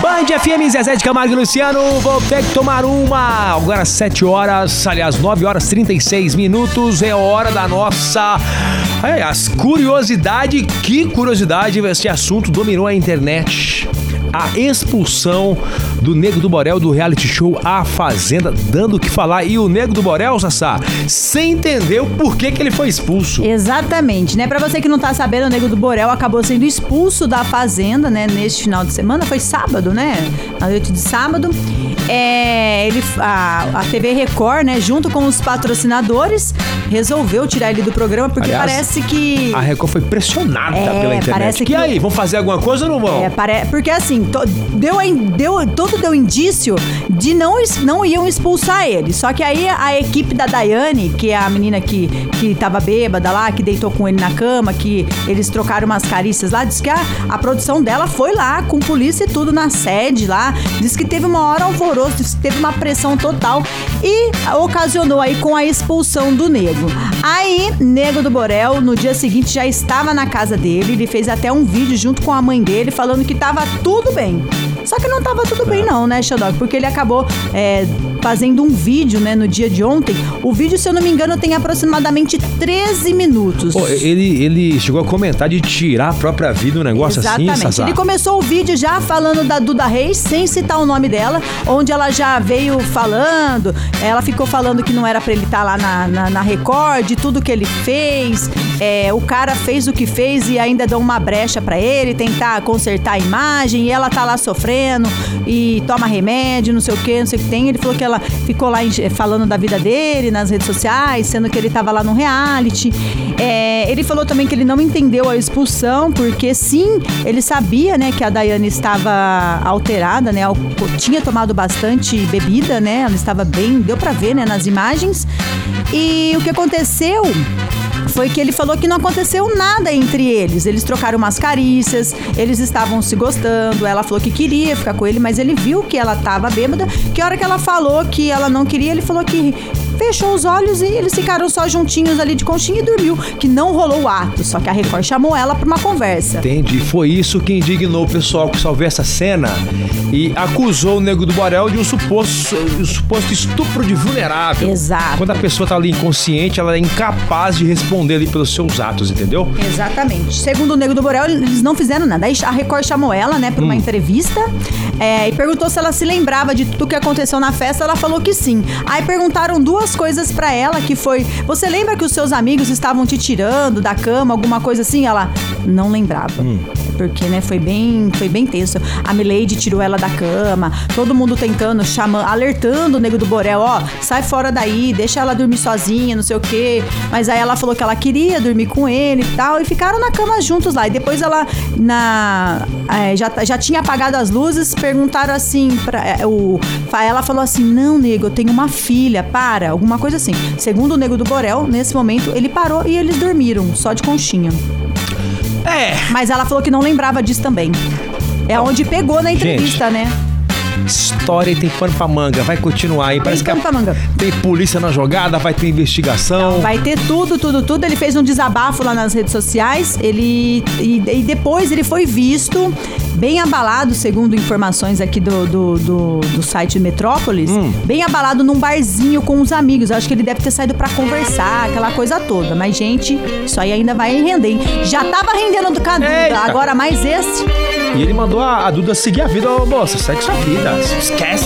Band FM, Zezé de Camargo e Luciano, vou ter que tomar uma. Agora 7 horas, aliás, 9 horas 36 minutos, é hora da nossa. Aliás, curiosidade, que curiosidade, esse assunto dominou a internet a expulsão do Nego do Borel do reality show A Fazenda, dando o que falar. E o Nego do Borel, Sassá, sem entender o porquê que ele foi expulso. Exatamente, né? Pra você que não tá sabendo, o Nego do Borel acabou sendo expulso da Fazenda, né? Neste final de semana, foi sábado, né? Na noite de sábado. É, ele, a, a TV Record, né, junto com os patrocinadores, resolveu tirar ele do programa porque Aliás, parece que. A Record foi pressionada É, pela internet. parece que, que- aí, vão fazer alguma coisa ou não vão? É, pare... Porque assim, to- deu, deu, todo deu indício de não, não iam expulsar ele. Só que aí a equipe da Daiane, que é a menina que, que tava bêbada lá, que deitou com ele na cama, que eles trocaram umas carícias lá, diz que a, a produção dela foi lá com polícia e tudo na sede lá. Diz que teve uma hora alvoroço, diz que teve uma pressão total e ocasionou aí com a expulsão do nego. Aí, Nego do Borel, no dia seguinte, já estava na casa dele. Ele fez até um vídeo junto com a mãe dele falando que tava tudo bem. Só que não tava tudo bem, não, né, Xandog? Porque ele acabou é, fazendo um vídeo, né, no dia de ontem. O vídeo, se eu não me engano, tem aproximadamente 13 minutos. Ele, ele chegou a comentar de tirar a própria vida, um negócio Exatamente. assim, Sassá. Ele começou o vídeo já falando da Duda Reis, sem citar o nome dela, onde ela já veio falando. Ela ficou falando que não era pra ele estar lá na, na, na Record, tudo que ele fez. É, o cara fez o que fez e ainda deu uma brecha pra ele, tentar consertar a imagem. E ela tá lá sofrendo e toma remédio, não sei o que, não sei o que tem. Ele falou que ela ficou lá falando da vida dele nas redes sociais, sendo que ele tava lá no reality. É, ele falou também que ele não entendeu a expulsão, porque sim, ele sabia, né, que a Daiane estava alterada, né, tinha tomado bastante bebida, né, ela estava bem, deu pra ver, né, nas imagens. E o que aconteceu foi que ele falou que não aconteceu nada entre eles. Eles trocaram umas carícias, eles estavam se gostando. Ela falou que queria ficar com ele, mas ele viu que ela tava bêbada. Que hora que ela falou que ela não queria, ele falou que fechou os olhos e eles ficaram só juntinhos ali de conchinha e dormiu. Que não rolou o ato. Só que a Record chamou ela pra uma conversa. Entendi. Foi isso que indignou o pessoal que só viu essa cena e acusou o Nego do Borel de um suposto, um suposto estupro de vulnerável. Exato. Quando a pessoa tá ali inconsciente, ela é incapaz de responder ali pelos seus atos, entendeu? Exatamente. Segundo o Nego do Borel, eles não fizeram nada. Aí a Record chamou ela, né, pra uma entrevista é, e perguntou se ela se lembrava de tudo que aconteceu na festa. Ela falou que sim. Aí perguntaram duas coisas pra ela, que foi: você lembra que os seus amigos estavam te tirando da cama, alguma coisa assim? Ela não lembrava. Porque, né, foi bem, foi bem tenso. A Milady tirou ela da cama, todo mundo tentando, chamando, alertando o Nego do Borel, ó, sai fora daí, deixa ela dormir sozinha, não sei o quê. Mas aí ela falou que ela queria dormir com ele e tal, e ficaram na cama juntos lá. E depois ela, na, é, já, já tinha apagado as luzes, perguntaram assim, pra, é, o, ela falou assim, não, Nego, eu tenho uma filha, para, alguma coisa assim. Segundo o Nego do Borel, nesse momento, ele parou e eles dormiram, só de conchinha. É. Mas ela falou que não lembrava disso também. É onde pegou na entrevista, né? História e tem pano pra manga. Vai continuar aí. Parece que pano a- pra manga. tem polícia na jogada, vai ter investigação. Vai ter tudo, tudo, tudo. Ele fez um desabafo lá nas redes sociais. Ele e, e depois ele foi visto bem abalado, segundo informações aqui do, do, do, do site Metrópolis, bem abalado num barzinho com os amigos. Acho que ele deve ter saído pra conversar, aquela coisa toda. Mas gente, isso aí ainda vai render. hein? Já tava rendendo do Cadu, agora mais esse. E ele mandou a, a Duda seguir a vida. Ô, moça, segue sua vida. Esquece.